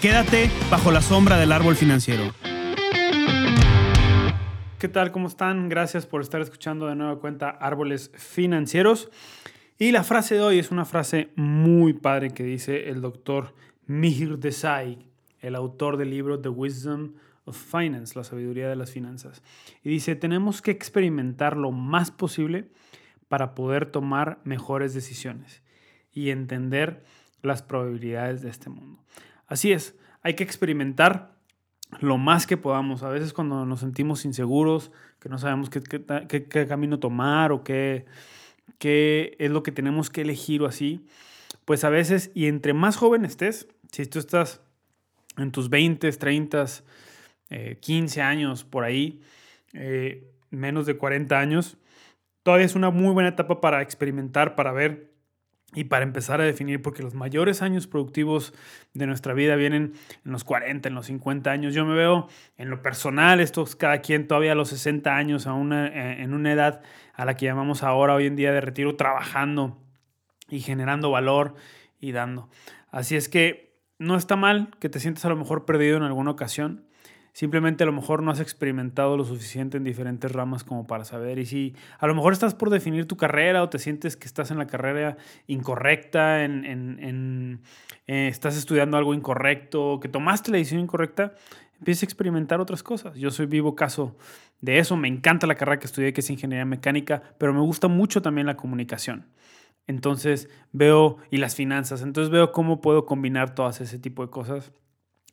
Quédate bajo la sombra del árbol financiero. ¿Qué tal? ¿Cómo están? Gracias por estar escuchando de nueva cuenta Árboles Financieros. Y la frase de hoy es una frase muy padre que dice el doctor Mihir Desai, el autor del libro The Wisdom of Finance, la sabiduría de las finanzas. Y dice, tenemos que experimentar lo más posible para poder tomar mejores decisiones y entender las probabilidades de este mundo. Así es, hay que experimentar lo más que podamos. A veces cuando nos sentimos inseguros, que no sabemos qué, camino tomar o qué qué es lo que tenemos que elegir o así, pues a veces, y entre más joven estés, si tú estás en tus 20, 30, 15 años por ahí, eh, menos de 40 años, todavía es una muy buena etapa para experimentar, para ver y para empezar a definir, porque los mayores años productivos de nuestra vida vienen en los 40, en los 50 años. Yo me veo en lo personal, estos cada quien todavía a los 60 años, a una, eh, en una edad a la que llamamos ahora hoy en día de retiro, trabajando y generando valor y dando. Así es que no está mal que te sientas a lo mejor perdido en alguna ocasión. Simplemente a lo mejor no has experimentado lo suficiente en diferentes ramas como para saber. Y si a lo mejor estás por definir tu carrera o te sientes que estás en la carrera incorrecta, en, eh, estás estudiando algo incorrecto, que tomaste la decisión incorrecta, empieza a experimentar otras cosas. Yo soy vivo caso de eso. Me encanta la carrera que estudié, que es ingeniería mecánica, pero me gusta mucho también la comunicación. Entonces veo, y las finanzas, entonces veo cómo puedo combinar todas ese tipo de cosas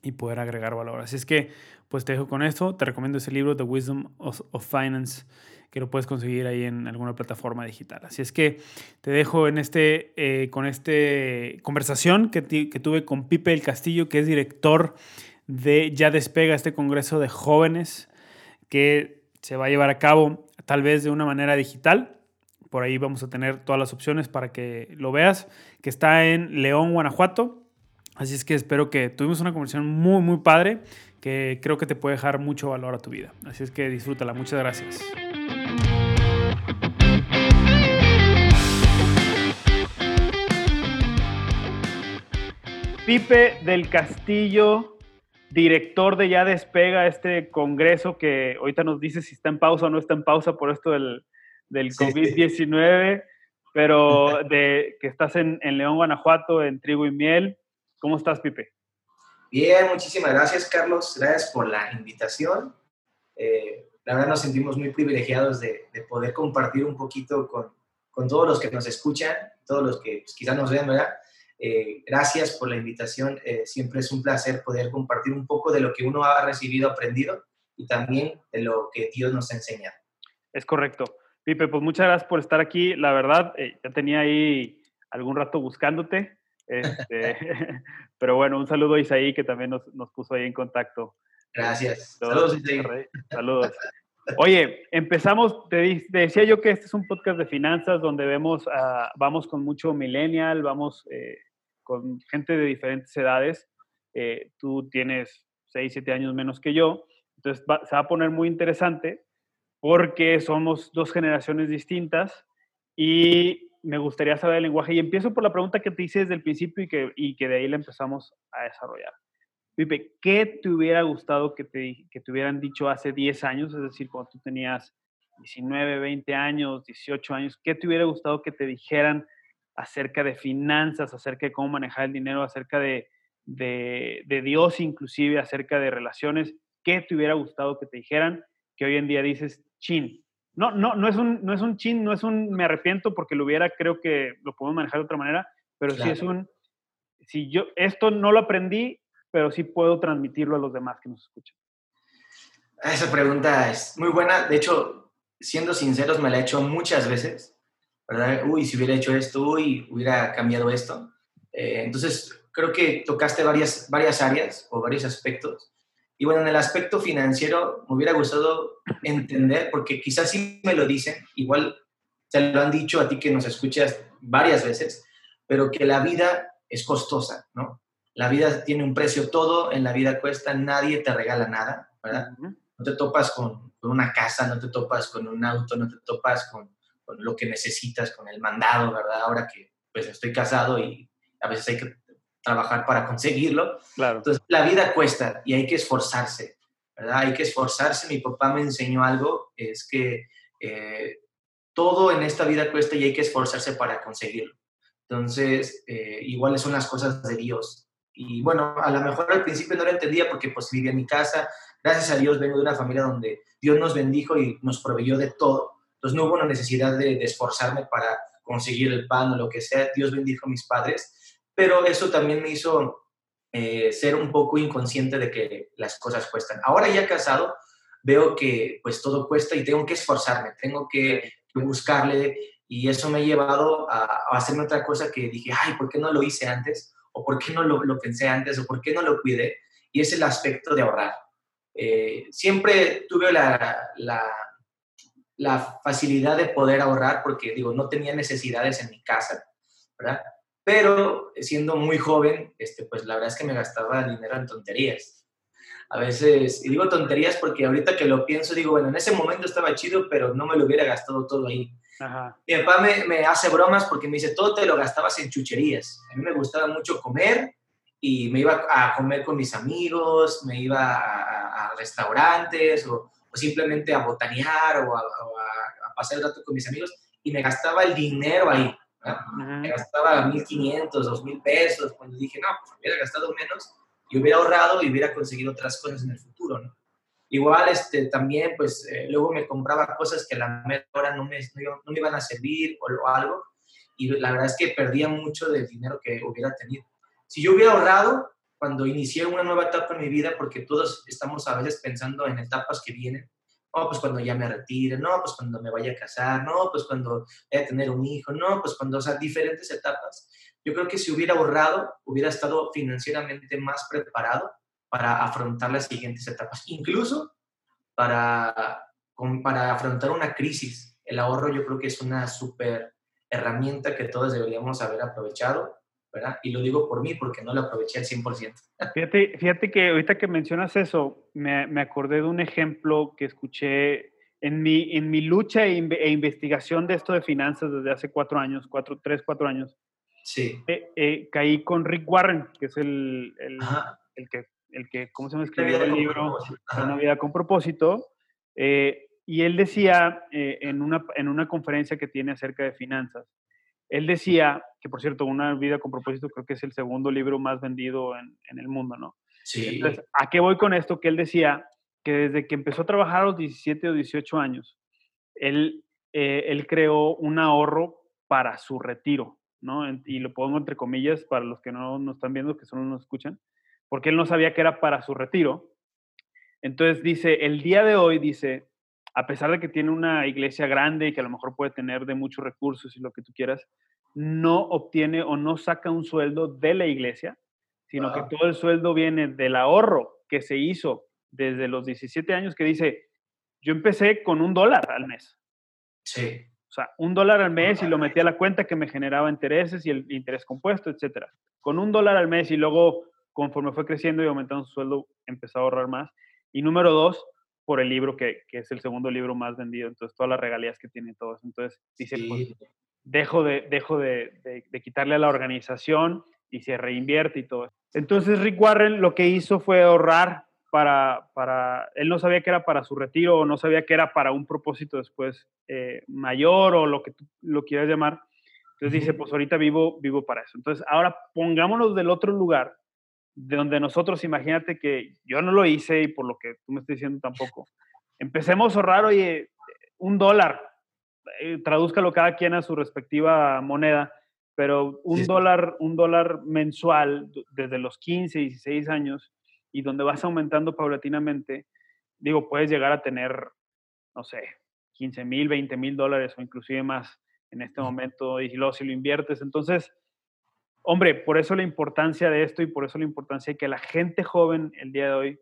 y poder agregar valor. Así es que, pues te dejo con esto. Te recomiendo ese libro, The Wisdom of, Finance, que lo puedes conseguir ahí en alguna plataforma digital. Así es que te dejo en este, eh, con esta conversación que, que tuve con Pipe El Castillo, que es director de Ya Despega, este congreso de jóvenes que se va a llevar a cabo tal vez de una manera digital. Por ahí vamos a tener todas las opciones para que lo veas, que está en León, Guanajuato. Así es que espero que tuvimos una conversación muy, muy padre, que creo que te puede dejar mucho valor a tu vida. Así es que disfrútala. Muchas gracias. Pipe del Castillo director de Ya Despega, este congreso que ahorita nos dice si está en pausa o no está en pausa por esto del, del COVID-19, pero de que estás en, en, León, Guanajuato, en Trigo y Miel. ¿Cómo estás, Pipe? Bien, muchísimas gracias, Carlos. Gracias por la invitación. Eh, la verdad nos sentimos muy privilegiados de, de poder compartir un poquito con, con, todos los que nos escuchan, todos los que pues, quizás nos ven, ¿verdad? Eh, gracias por la invitación. Eh, siempre es un placer poder compartir un poco de lo que uno ha recibido, aprendido y también de lo que Dios nos enseña. Es correcto. Pipe, pues muchas gracias por estar aquí. La verdad, eh, ya tenía ahí algún rato buscándote. Este, pero bueno, un saludo a Isaí que también nos, nos puso ahí en contacto. Gracias. Saludos, Isaí. Saludos. Oye, empezamos, te, decía yo que este es un podcast de finanzas donde vemos, vamos con mucho millennial, vamos con gente de diferentes edades. Eh, tú tienes 6, 7 años menos que yo. Entonces se va a poner muy interesante porque somos dos generaciones distintas y me gustaría saber el lenguaje. Y empiezo por la pregunta que te hice desde el principio y que, de ahí la empezamos a desarrollar. Pipe, ¿qué te hubiera gustado que te, que hubieran dicho hace 10 años? Es decir, cuando tú tenías 19, 20 años, 18 años, ¿qué te hubiera gustado que te dijeran acerca de finanzas, acerca de cómo manejar el dinero, acerca de, de, Dios inclusive, acerca de relaciones, ¿qué te hubiera gustado que te dijeran que hoy en día dices chin? No, no, no es un, no es un chin, no es un me arrepiento porque lo hubiera, creo que lo podemos manejar de otra manera, pero sí es un, si yo esto no lo aprendí, pero sí puedo transmitirlo a los demás que nos escuchan. Esa pregunta es muy buena, de hecho, siendo sinceros, me la he hecho muchas veces ¿verdad? Uy, si hubiera hecho esto, uy, hubiera cambiado esto. Eh, entonces, creo que tocaste varias, varias áreas o varios aspectos. Y bueno, en el aspecto financiero me hubiera gustado entender, porque quizás sí me lo dicen, igual te lo han dicho a ti que nos escuchas varias veces, pero que la vida es costosa, ¿no? La vida tiene un precio, todo en la vida cuesta, nadie te regala nada, ¿verdad? No te topas con, con, una casa, no te topas con un auto, no te topas con, con, lo que necesitas, con el mandado, ¿verdad? Ahora que pues estoy casado y a veces hay que trabajar para conseguirlo. Claro. Entonces, la vida cuesta y hay que esforzarse, ¿verdad? Hay que esforzarse. Mi papá me enseñó algo, es que eh, todo en esta vida cuesta y hay que esforzarse para conseguirlo. Entonces, eh, iguales son las cosas de Dios. Y bueno, a lo mejor al principio no lo entendía porque pues vivía en mi casa. Gracias a Dios vengo de una familia donde Dios nos bendijo y nos proveyó de todo. Entonces no hubo una necesidad de, esforzarme para conseguir el pan o lo que sea. Dios bendijo a mis padres. Pero eso también me hizo eh, ser un poco inconsciente de que las cosas cuestan. Ahora ya casado, veo que pues todo cuesta y tengo que esforzarme, tengo que, buscarle y eso me ha llevado a, a hacerme otra cosa que dije, ay, ¿por qué no lo hice antes? o por qué no lo, lo, pensé antes, o por qué no lo cuidé, y es el aspecto de ahorrar. Eh, siempre tuve la, la, la, facilidad de poder ahorrar porque, digo, no tenía necesidades en mi casa, ¿verdad? Pero siendo muy joven, este, pues la verdad es que me gastaba dinero en tonterías. A veces, y digo tonterías porque ahorita que lo pienso, digo, bueno, en ese momento estaba chido, pero no me lo hubiera gastado todo ahí. Mi papá me, me, hace bromas porque me dice, todo te lo gastabas en chucherías. A mí me gustaba mucho comer y me iba a comer con mis amigos, me iba a, restaurantes o, simplemente a botanear o, a, pasar el rato con mis amigos y me gastaba el dinero ahí. Me gastaba 1.500, 2.000 pesos. Cuando dije, no, pues hubiera gastado menos y hubiera ahorrado y hubiera conseguido otras cosas en el futuro, ¿no? Igual este, también, pues eh, luego me compraba cosas que a la hora no me, no, me iban a servir o, algo. Y la verdad es que perdía mucho del dinero que hubiera tenido. Si yo hubiera ahorrado cuando inicié una nueva etapa en mi vida, porque todos estamos a veces pensando en etapas que vienen, no, pues cuando ya me retire, no, pues cuando me vaya a casar, no, pues cuando vaya a tener un hijo, no, pues cuando, o sea, diferentes etapas. Yo creo que si hubiera ahorrado, hubiera estado financieramente más preparado para afrontar las siguientes etapas, incluso para, para afrontar una crisis. El ahorro yo creo que es una súper herramienta que todos deberíamos haber aprovechado, ¿verdad? Y lo digo por mí porque no lo aproveché al 100%. Fíjate, fíjate que ahorita que mencionas eso, me, me acordé de un ejemplo que escuché en mi, en mi lucha e, e, investigación de esto de finanzas desde hace cuatro años, cuatro, tres, cuatro años. Sí. Eh, eh, caí con Rick Warren, que es el, el, el que el que, ¿cómo se me escribió el libro? Una vida con propósito. Eh, y él decía eh, en, una, en una conferencia que tiene acerca de finanzas, él decía, que por cierto, Una vida con propósito creo que es el segundo libro más vendido en, en el mundo, ¿no? Sí. Entonces, ¿a qué voy con esto? Que él decía que desde que empezó a trabajar a los 17 o 18 años, él, eh, él creó un ahorro para su retiro, ¿no? Y lo pongo entre comillas para los que no nos están viendo, que solo nos escuchan porque él no sabía que era para su retiro. Entonces dice, el día de hoy, dice, a pesar de que tiene una iglesia grande y que a lo mejor puede tener de muchos recursos y lo que tú quieras, no obtiene o no saca un sueldo de la iglesia, sino que todo el sueldo viene del ahorro que se hizo desde los 17 años, que dice, yo empecé con un dólar al mes. Sí. O sea, un dólar al mes y lo metí a la cuenta que me generaba intereses y el interés compuesto, etcétera. Con un dólar al mes y luego conforme fue creciendo y aumentando su sueldo, empezó a ahorrar más. Y número dos, por el libro, que, que es el segundo libro más vendido. Entonces, todas las regalías que tiene todo eso. Entonces, dice, pues, dejo, de, dejo de, de, quitarle a la organización y se reinvierte y todo eso. Entonces, Rick Warren lo que hizo fue ahorrar para, para, él no sabía que era para su retiro o no sabía que era para un propósito después eh, mayor o lo que tú lo quieras llamar. Entonces dice, pues ahorita vivo, vivo para eso. Entonces, ahora pongámonos del otro lugar de donde nosotros, imagínate que yo no lo hice y por lo que tú me estás diciendo tampoco, empecemos a ahorrar, oye, un dólar, eh, tradúzcalo cada quien a su respectiva moneda, pero un dólar, un dólar mensual desde los 15, 16 años y donde vas aumentando paulatinamente, digo, puedes llegar a tener, no sé, 15 mil, 20 mil dólares o inclusive más en este momento y luego si lo inviertes. Entonces, hombre, por eso la importancia de esto y por eso la importancia de que la gente joven el día de hoy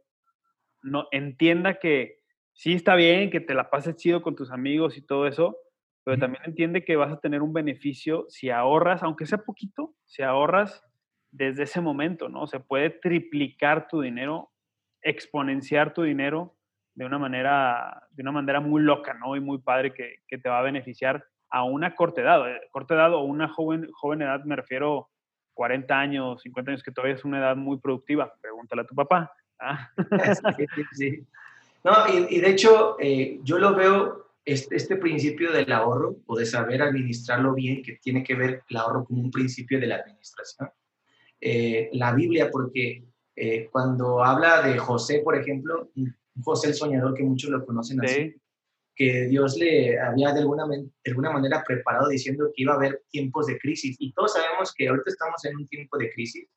no entienda que sí está bien que te la pases chido con tus amigos y todo eso, pero también entiende que vas a tener un beneficio si ahorras, aunque sea poquito, si ahorras desde ese momento, ¿no? Se puede triplicar tu dinero, exponenciar tu dinero de una manera, de una manera muy loca, ¿no? Y muy padre que, que te va a beneficiar a una corta edad. Eh, corta edad o una joven, joven edad, me refiero 40 años, 50 años, que todavía es una edad muy productiva. Pregúntale a tu papá. ¿ah? Sí, sí. No, y, de hecho, eh, yo lo veo, este, este, principio del ahorro o de saber administrarlo bien, que tiene que ver el ahorro como un principio de la administración. Eh, la Biblia, porque cuando habla de José, por ejemplo, José el soñador, que muchos lo conocen así, que Dios le había de alguna, de alguna manera preparado diciendo que iba a haber tiempos de crisis. Y todos sabemos que ahorita estamos en un tiempo de crisis,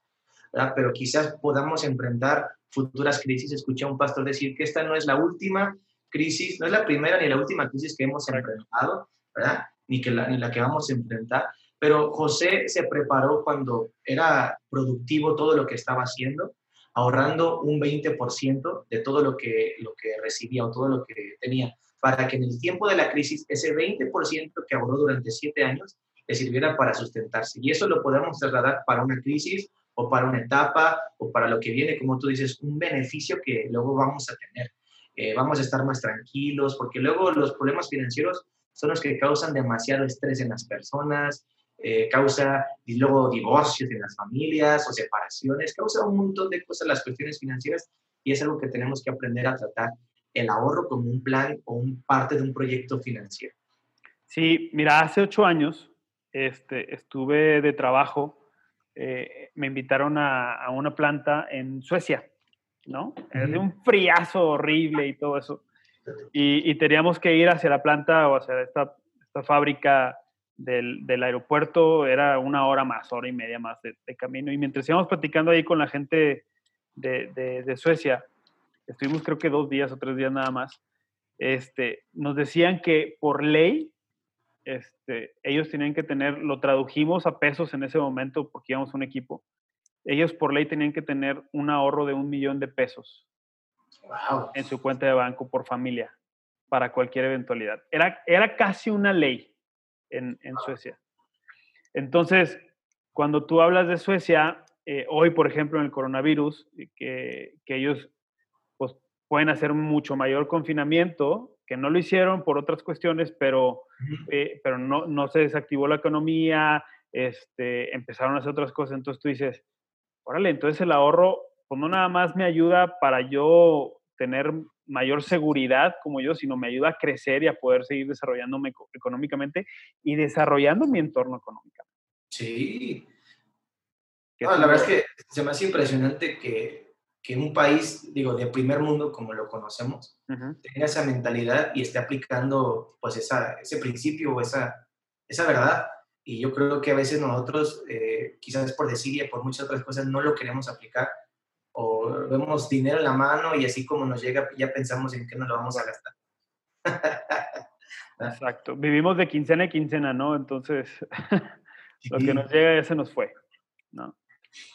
¿verdad? pero quizás podamos enfrentar futuras crisis. Escuché a un pastor decir que esta no es la última crisis, no es la primera ni la última crisis que hemos enfrentado, ¿verdad? Ni, que la, ni la que vamos a enfrentar. Pero José se preparó cuando era productivo todo lo que estaba haciendo ahorrando un 20% de todo lo que, lo que recibía o todo lo que tenía, para que en el tiempo de la crisis ese 20% que ahorró durante siete años le sirviera para sustentarse. Y eso lo podemos trasladar para una crisis o para una etapa o para lo que viene, como tú dices, un beneficio que luego vamos a tener. Eh, vamos a estar más tranquilos, porque luego los problemas financieros son los que causan demasiado estrés en las personas, eh, causa y luego divorcios en las familias o separaciones, causa un montón de cosas las cuestiones financieras y es algo que tenemos que aprender a tratar el ahorro como un plan o un parte de un proyecto financiero. Sí, mira, hace ocho años este, estuve de trabajo, eh, me invitaron a, a, una planta en Suecia, ¿no? Es de un friazo horrible y todo eso. Y, y, teníamos que ir hacia la planta o hacia esta, esta fábrica del, del, aeropuerto era una hora más, hora y media más de, camino. Y mientras íbamos platicando ahí con la gente de, de, Suecia, estuvimos creo que dos días o tres días nada más, este, nos decían que por ley este, ellos tenían que tener, lo tradujimos a pesos en ese momento porque íbamos un equipo, ellos por ley tenían que tener un ahorro de un millón de pesos en su cuenta de banco por familia para cualquier eventualidad. Era, era casi una ley en, Suecia. Entonces, cuando tú hablas de Suecia, eh, hoy, por ejemplo, en el coronavirus, que, que, ellos pueden hacer mucho mayor confinamiento, que no lo hicieron por otras cuestiones, pero, eh, pero no, no, se desactivó la economía, este, empezaron a hacer otras cosas, entonces tú dices, órale, entonces el ahorro, pues no nada más me ayuda para yo tener mayor seguridad como yo, sino me ayuda a crecer y a poder seguir desarrollándome económicamente y desarrollando mi entorno económico. Sí. la verdad es que se me hace impresionante que, que, un país, digo, de primer mundo como lo conocemos, tenga esa mentalidad y esté aplicando pues esa, ese principio o esa, esa verdad. Y yo creo que a veces nosotros, eh, quizás por decir y por muchas otras cosas, no lo queremos aplicar o vemos dinero en la mano y así como nos llega, ya pensamos en qué nos lo vamos a gastar. Exacto. Vivimos de quincena a quincena, ¿no? Entonces, lo que nos llega ya se nos fue, ¿no?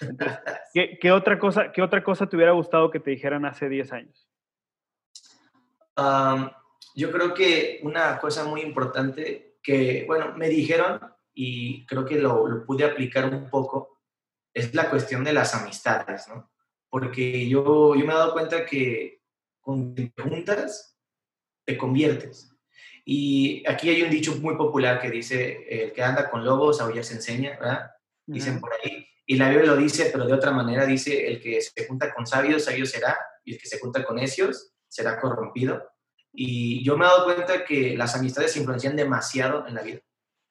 ¿qué, otra cosa, ¿Qué otra cosa te hubiera gustado que te dijeran hace 10 años? yo creo que una cosa muy importante que, bueno, me dijeron y creo que lo, lo pude aplicar un poco, es la cuestión de las amistades, ¿no? porque yo, yo me he dado cuenta que con te juntas, te conviertes. Y aquí hay un dicho muy popular que dice, el que anda con lobos, aullar se enseña, ¿verdad? Dicen por ahí. Y la Biblia lo dice, pero de otra manera dice, el que se junta con sabios, sabio será, y el que se junta con necios, será corrompido. Y yo me he dado cuenta que las amistades influencian demasiado en la vida.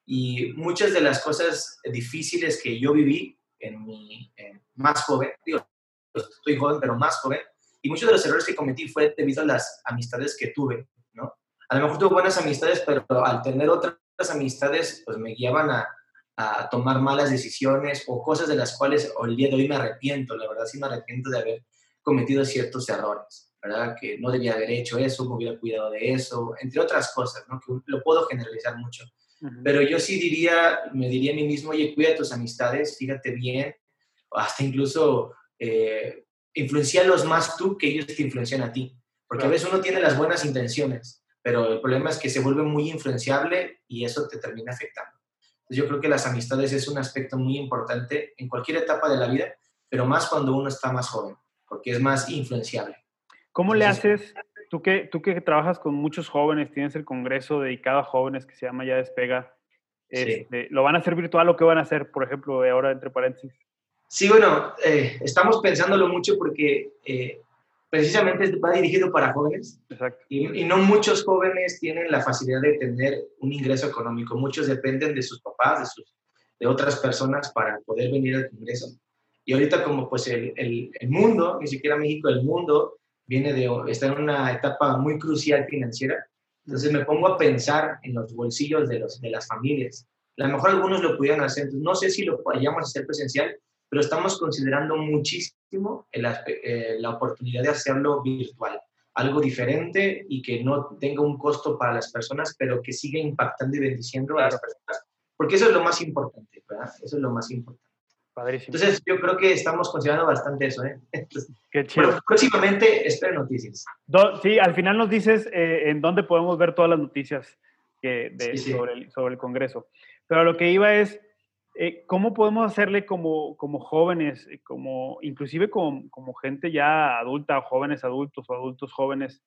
Y muchas de las cosas difíciles que yo viví en mi más joven, digo, estoy joven, pero más joven, y muchos de los errores que cometí fue debido a las amistades que tuve, ¿no? A lo mejor tuve buenas amistades, pero al tener otras amistades, pues me guiaban a, a tomar malas decisiones o cosas de las cuales hoy el día de hoy me arrepiento, la verdad sí me arrepiento de haber cometido ciertos errores, ¿verdad? Que no debía haber hecho eso, me hubiera cuidado de eso, entre otras cosas, ¿no? Que lo puedo generalizar mucho. Pero yo sí diría, me diría a mí mismo, oye, cuida tus amistades, fíjate bien, hasta incluso eh, influenciarlos más tú que ellos te influencian a ti. Porque a veces uno tiene las buenas intenciones, pero el problema es que se vuelve muy influenciable y eso te termina afectando. Entonces yo creo que las amistades es un aspecto muy importante en cualquier etapa de la vida, pero más cuando uno está más joven, porque es más influenciable. ¿Cómo le haces, tú que, tú que trabajas con muchos jóvenes, tienes el congreso dedicado a jóvenes que se llama Ya Despega, este, ¿lo van a hacer virtual o qué van a hacer, por ejemplo, ahora entre paréntesis? Sí, bueno, eh, estamos pensándolo mucho porque eh, precisamente va dirigido para jóvenes y, y, no muchos jóvenes tienen la facilidad de tener un ingreso económico. Muchos dependen de sus papás, de, sus, de otras personas para poder venir al Congreso. Y ahorita como pues el, el, el mundo, ni siquiera México, el mundo viene de, está en una etapa muy crucial financiera. Entonces me pongo a pensar en los bolsillos de, los, de las familias. A lo mejor algunos lo pudieran hacer. No sé si lo vayamos a hacer presencial, pero estamos considerando muchísimo eh, la oportunidad de hacerlo virtual, algo diferente y que no tenga un costo para las personas, pero que siga impactando y bendiciendo a las personas, porque eso es lo más importante, ¿verdad? Eso es lo más importante. Padrísimo. Entonces, yo creo que estamos considerando bastante eso, ¿eh? Qué chido. próximamente, espero noticias. sí, al final nos dices eh, en dónde podemos ver todas las noticias que Sobre, el, sobre el Congreso. Pero lo que iba es, eh, ¿cómo podemos hacerle como, como jóvenes, eh, como, inclusive como, como, gente ya adulta, jóvenes adultos o adultos jóvenes,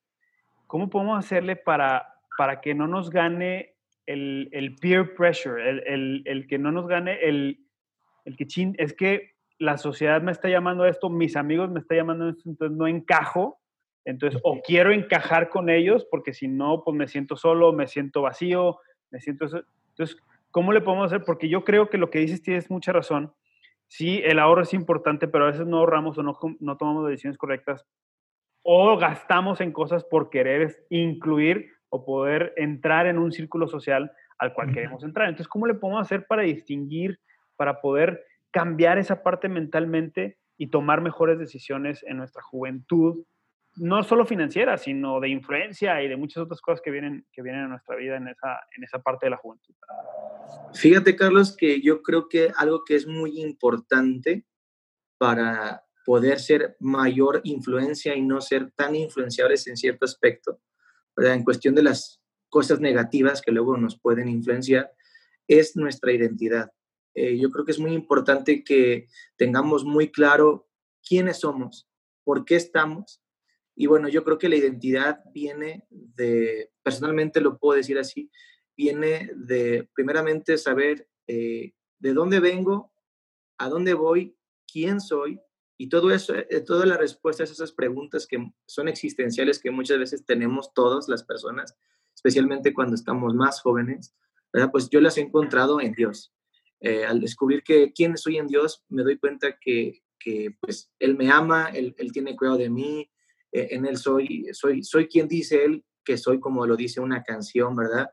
cómo podemos hacerle para, para que no nos gane el, el peer pressure, el, el, el, que no nos gane el, el que chin, es que la sociedad me está llamando a esto, mis amigos me están llamando a esto, entonces no encajo, entonces o quiero encajar con ellos porque si no, pues me siento solo, me siento vacío, me siento... Entonces, ¿Cómo le podemos hacer? Porque yo creo que lo que dices tienes mucha razón. Sí, el ahorro es importante, pero a veces no ahorramos o no, no tomamos decisiones correctas o gastamos en cosas por querer incluir o poder entrar en un círculo social al cual queremos entrar. Entonces, ¿cómo le podemos hacer para distinguir, para poder cambiar esa parte mentalmente y tomar mejores decisiones en nuestra juventud no solo financiera, sino de influencia y de muchas otras cosas que vienen, que vienen a nuestra vida en esa, en esa parte de la juventud. Fíjate, Carlos, que yo creo que algo que es muy importante para poder ser mayor influencia y no ser tan influenciables en cierto aspecto, en cuestión de las cosas negativas que luego nos pueden influenciar, es nuestra identidad. Eh, yo creo que es muy importante que tengamos muy claro quiénes somos, por qué estamos y bueno, yo creo que la identidad viene de, personalmente lo puedo decir así, viene de primeramente saber eh, de dónde vengo, a dónde voy, quién soy, y todo eso, eh, todas las respuestas a esas preguntas que son existenciales que muchas veces tenemos todas las personas, especialmente cuando estamos más jóvenes, ¿verdad? pues yo las he encontrado en Dios. Eh, al descubrir que quién soy en Dios, me doy cuenta que, que pues Él me ama, él, él tiene cuidado de mí, eh, en él soy, soy, soy quien dice él que soy, como lo dice una canción, ¿verdad?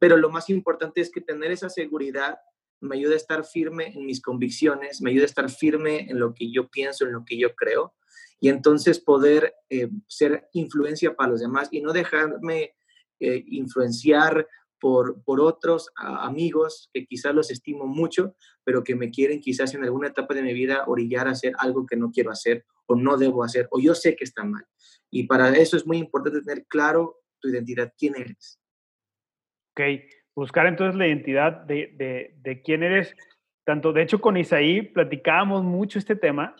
Pero lo más importante es que tener esa seguridad me ayuda a estar firme en mis convicciones, me ayuda a estar firme en lo que yo pienso, en lo que yo creo, y entonces poder eh, ser influencia para los demás y no dejarme eh, influenciar por, por otros amigos que quizás los estimo mucho, pero que me quieren quizás en alguna etapa de mi vida orillar a hacer algo que no quiero hacer o no debo hacer, o yo sé que está mal. Y para eso es muy importante tener claro tu identidad, quién eres. Ok, buscar entonces la identidad de, de, de quién eres. Tanto, de hecho, con Isaí platicábamos mucho este tema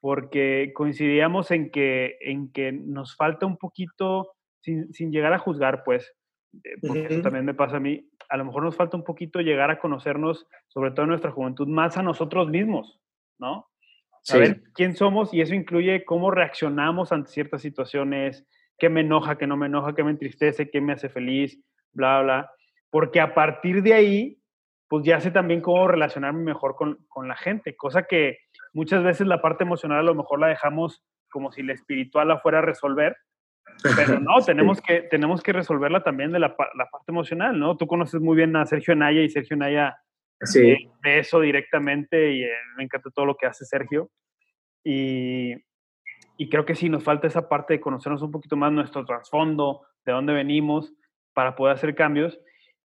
porque coincidíamos en que, en que nos falta un poquito, sin, sin llegar a juzgar, pues, eh, porque eso también me pasa a mí, a lo mejor nos falta un poquito llegar a conocernos, sobre todo en nuestra juventud, más a nosotros mismos, ¿no? Saber quién somos y eso incluye cómo reaccionamos ante ciertas situaciones, qué me enoja, qué no me enoja, qué me entristece, qué me hace feliz, bla, bla. Porque a partir de ahí, pues ya sé también cómo relacionarme mejor con, con la gente, cosa que muchas veces la parte emocional a lo mejor la dejamos como si la espiritual la fuera a resolver, pero no, tenemos, que, tenemos que resolverla también de la, la, parte emocional, ¿no? Tú conoces muy bien a Sergio Naya y Sergio Naya sí. Ve eso directamente y eh, me encanta todo lo que hace Sergio. Y, y, creo que sí, nos falta esa parte de conocernos un poquito más nuestro trasfondo, de dónde venimos, para poder hacer cambios.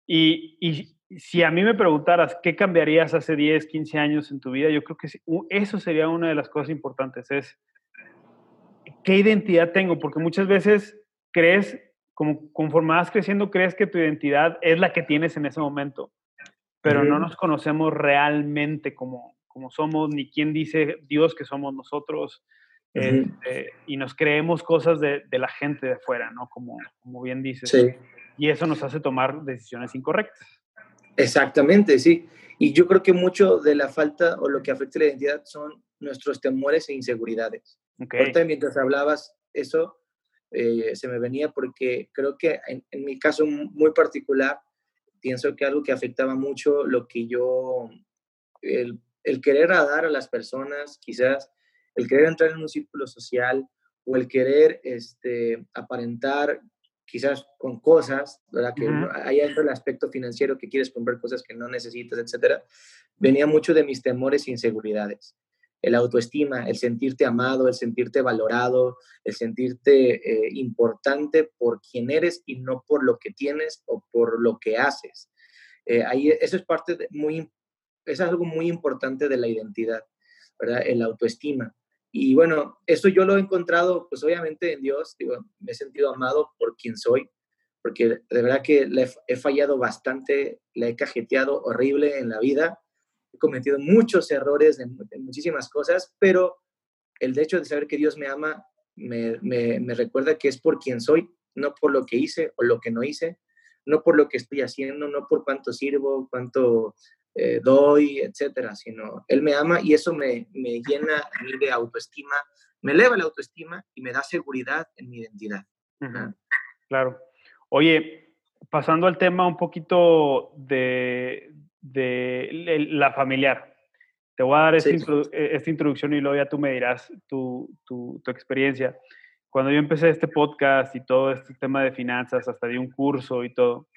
Y, y, si a mí me preguntaras qué cambiarías hace 10, 15 años en tu vida, yo creo que eso sería una de las cosas importantes, es qué identidad tengo, porque muchas veces crees, como conforme vas creciendo, crees que tu identidad es la que tienes en ese momento, pero no nos conocemos realmente como, como somos, ni quién dice Dios que somos nosotros, este, y nos creemos cosas de, de, la gente de afuera, ¿no? Como, como bien dices. Sí. Y eso nos hace tomar decisiones incorrectas. Exactamente, sí. Y yo creo que mucho de la falta o lo que afecta la identidad son nuestros temores e inseguridades. Okay. Ahorita mientras hablabas eso, eh, se me venía porque creo que en, en, mi caso muy particular, pienso que algo que afectaba mucho lo que yo, el, el querer dar a las personas, quizás el querer entrar en un círculo social o el querer este, aparentar quizás con cosas, ¿verdad? Que uh -huh. el aspecto financiero que quieres comprar cosas que no necesitas, etcétera, venía mucho de mis temores e inseguridades. El autoestima, el sentirte amado, el sentirte valorado, el sentirte eh, importante por quien eres y no por lo que tienes o por lo que haces. Eh, ahí eso es parte de muy, es algo muy importante de la identidad, ¿verdad? El autoestima. Y bueno, esto yo lo he encontrado, pues obviamente en Dios, digo, me he sentido amado por quien soy, porque de verdad que le he fallado bastante, le he cajeteado horrible en la vida, he cometido muchos errores en, muchísimas cosas, pero el hecho de saber que Dios me ama me, me, me recuerda que es por quien soy, no por lo que hice o lo que no hice, no por lo que estoy haciendo, no por cuánto sirvo, cuánto eh, doy, etcétera, sino Él me ama y eso me, me llena a mí de autoestima, me eleva la autoestima y me da seguridad en mi identidad. Uh -huh. Claro. Oye, pasando al tema un poquito de, de la familiar. Te voy a dar esta, sí. introdu esta, introducción y luego ya tú me dirás tu, tu, tu, experiencia. Cuando yo empecé este podcast y todo este tema de finanzas, hasta di un curso y todo,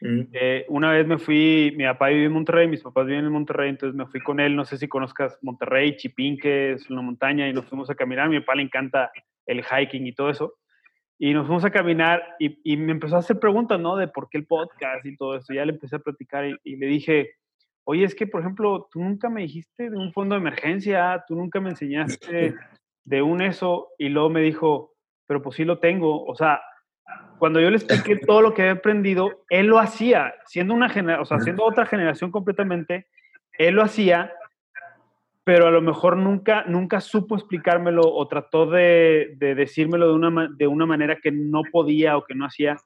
Mm. Eh, una vez me fui, mi papá vive en Monterrey, mis papás viven en Monterrey, entonces me fui con él, no sé si conozcas Monterrey, Chipinque, es una montaña, y nos fuimos a caminar, a mi papá le encanta el hiking y todo eso, y nos fuimos a caminar y, y me empezó a hacer preguntas, ¿no? De por qué el podcast y todo eso, ya le empecé a platicar y, y le dije, oye, es que, por ejemplo, tú nunca me dijiste de un fondo de emergencia, tú nunca me enseñaste de un eso, y luego me dijo, pero pues sí lo tengo, o sea, cuando yo le expliqué todo lo que había aprendido, él lo hacía, siendo una generación, o sea, siendo otra generación completamente, él lo hacía, pero a lo mejor nunca, nunca supo explicármelo o trató de, de decírmelo de una, de una manera que no podía o que no hacía.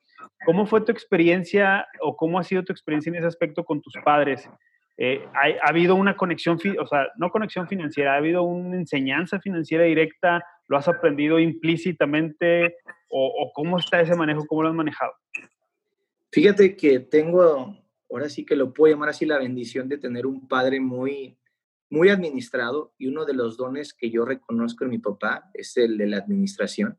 ¿Cómo fue tu experiencia o cómo ha sido tu experiencia en ese aspecto con tus padres? Eh, ha, ha, habido una conexión, o sea, no conexión financiera, ha habido una enseñanza financiera directa, lo has aprendido implícitamente o, cómo está ese manejo, cómo lo has manejado. Fíjate que tengo, ahora sí que lo puedo llamar así, la bendición de tener un padre muy, muy administrado y uno de los dones que yo reconozco en mi papá es el de la administración.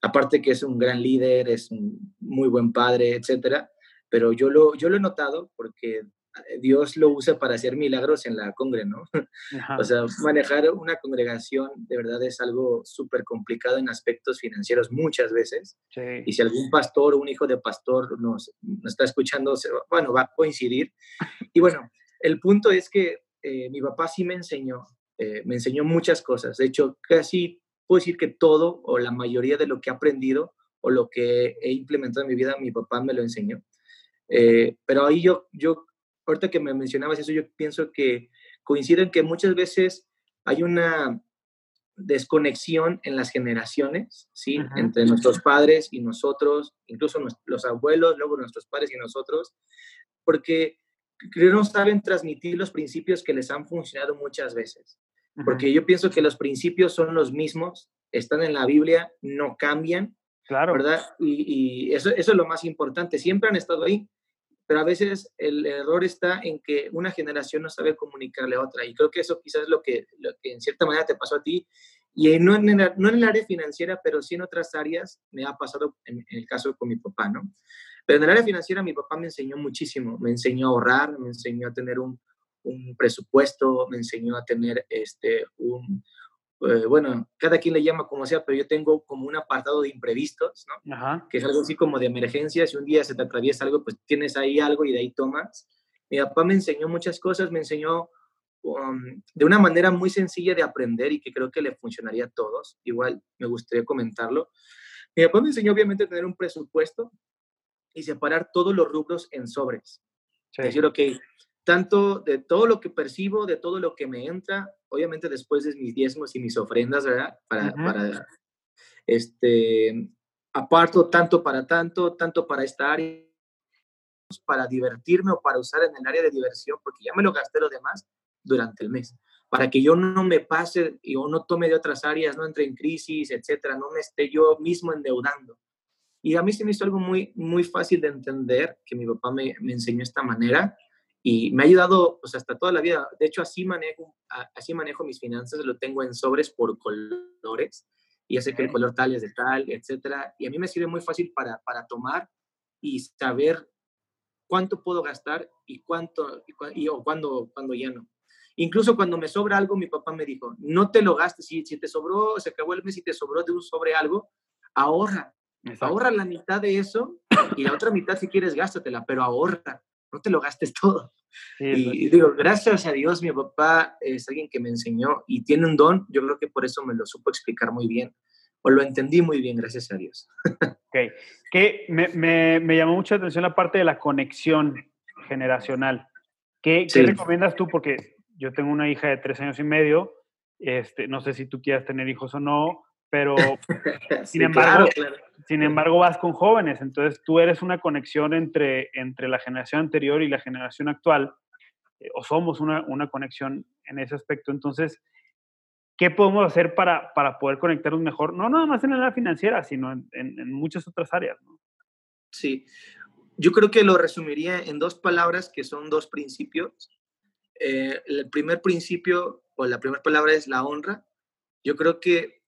Aparte que es un gran líder, es un muy buen padre, etcétera, pero yo lo, yo lo he notado porque Dios lo usa para hacer milagros en la congre, ¿no? Ajá. O sea, manejar una congregación de verdad es algo súper complicado en aspectos financieros muchas veces. Sí. Y si algún pastor o un hijo de pastor nos, nos está escuchando, bueno, va a coincidir. Y bueno, el punto es que eh, mi papá sí me enseñó, eh, me enseñó muchas cosas. De hecho, casi puedo decir que todo o la mayoría de lo que he aprendido o lo que he implementado en mi vida, mi papá me lo enseñó. Eh, pero ahí yo, yo ahorita que me mencionabas eso, yo pienso que coinciden que muchas veces hay una desconexión en las generaciones, ¿sí? Entre nuestros padres y nosotros, incluso los abuelos, luego nuestros padres y nosotros, porque creo no saben transmitir los principios que les han funcionado muchas veces. Porque yo pienso que los principios son los mismos, están en la Biblia, no cambian, claro. ¿verdad? Y, y eso, eso es lo más importante, siempre han estado ahí, pero a veces el error está en que una generación no sabe comunicarle a otra. Y creo que eso quizás es lo que, lo que en cierta manera te pasó a ti. Y no en, el, no en el área financiera, pero sí en otras áreas me ha pasado en, en, el caso con mi papá, ¿no? Pero en el área financiera mi papá me enseñó muchísimo. Me enseñó a ahorrar, me enseñó a tener un, un presupuesto, me enseñó a tener este, un, eh, bueno, cada quien le llama como sea, pero yo tengo como un apartado de imprevistos, ¿no? Ajá. Que es algo así como de emergencia, si un día se te atraviesa algo, pues tienes ahí algo y de ahí tomas. Mi papá me enseñó muchas cosas, me enseñó um, de una manera muy sencilla de aprender y que creo que le funcionaría a todos. Igual me gustaría comentarlo. Mi papá me enseñó obviamente a tener un presupuesto y separar todos los rubros en sobres. Es decir, ok, tanto de todo lo que percibo, de todo lo que me entra, obviamente después de mis diezmos y mis ofrendas, ¿verdad? Para, para este, aparto tanto para tanto, tanto para esta área, para divertirme o para usar en el área de diversión, porque ya me lo gasté lo demás durante el mes, para que yo no me pase y o no tome de otras áreas, no entre en crisis, etcétera, no me esté yo mismo endeudando. Y a mí se me hizo algo muy, muy fácil de entender, que mi papá me, me enseñó esta manera, y me ha ayudado pues, hasta toda la vida. De hecho, así manejo, así manejo mis finanzas, lo tengo en sobres por colores y sé que el color tal es de tal, etcétera. Y a mí me sirve muy fácil para, para tomar y saber cuánto puedo gastar y cuánto y, o cuándo, cuando ya no. Incluso cuando me sobra algo, mi papá me dijo, no te lo gastes. Si, si te sobró, se acabó el mes y te sobró de un sobre algo, ahorra. Ahorra la mitad de eso y la otra mitad, si quieres, gástatela, pero ahorra. No te lo gastes todo. y, digo, gracias a Dios, mi papá es alguien que me enseñó y tiene un don. Yo creo que por eso me lo supo explicar muy bien o lo entendí muy bien, gracias a Dios. ok, que me, me, me llamó mucha atención la parte de la conexión generacional. ¿Qué, ¿Qué, recomiendas tú? Porque yo tengo una hija de tres años y medio, este, no sé si tú quieras tener hijos o no, pero sin, embargo, sin embargo vas con jóvenes, entonces tú eres una conexión entre, entre la generación anterior y la generación actual, eh, o somos una, una conexión en ese aspecto. Entonces, ¿qué podemos hacer para, para poder conectarnos mejor? No nada más en la financiera, sino en, en, muchas otras áreas. ¿no? Sí, yo creo que lo resumiría en dos palabras que son dos principios. Eh, el primer principio o la primera palabra es la honra. Yo creo que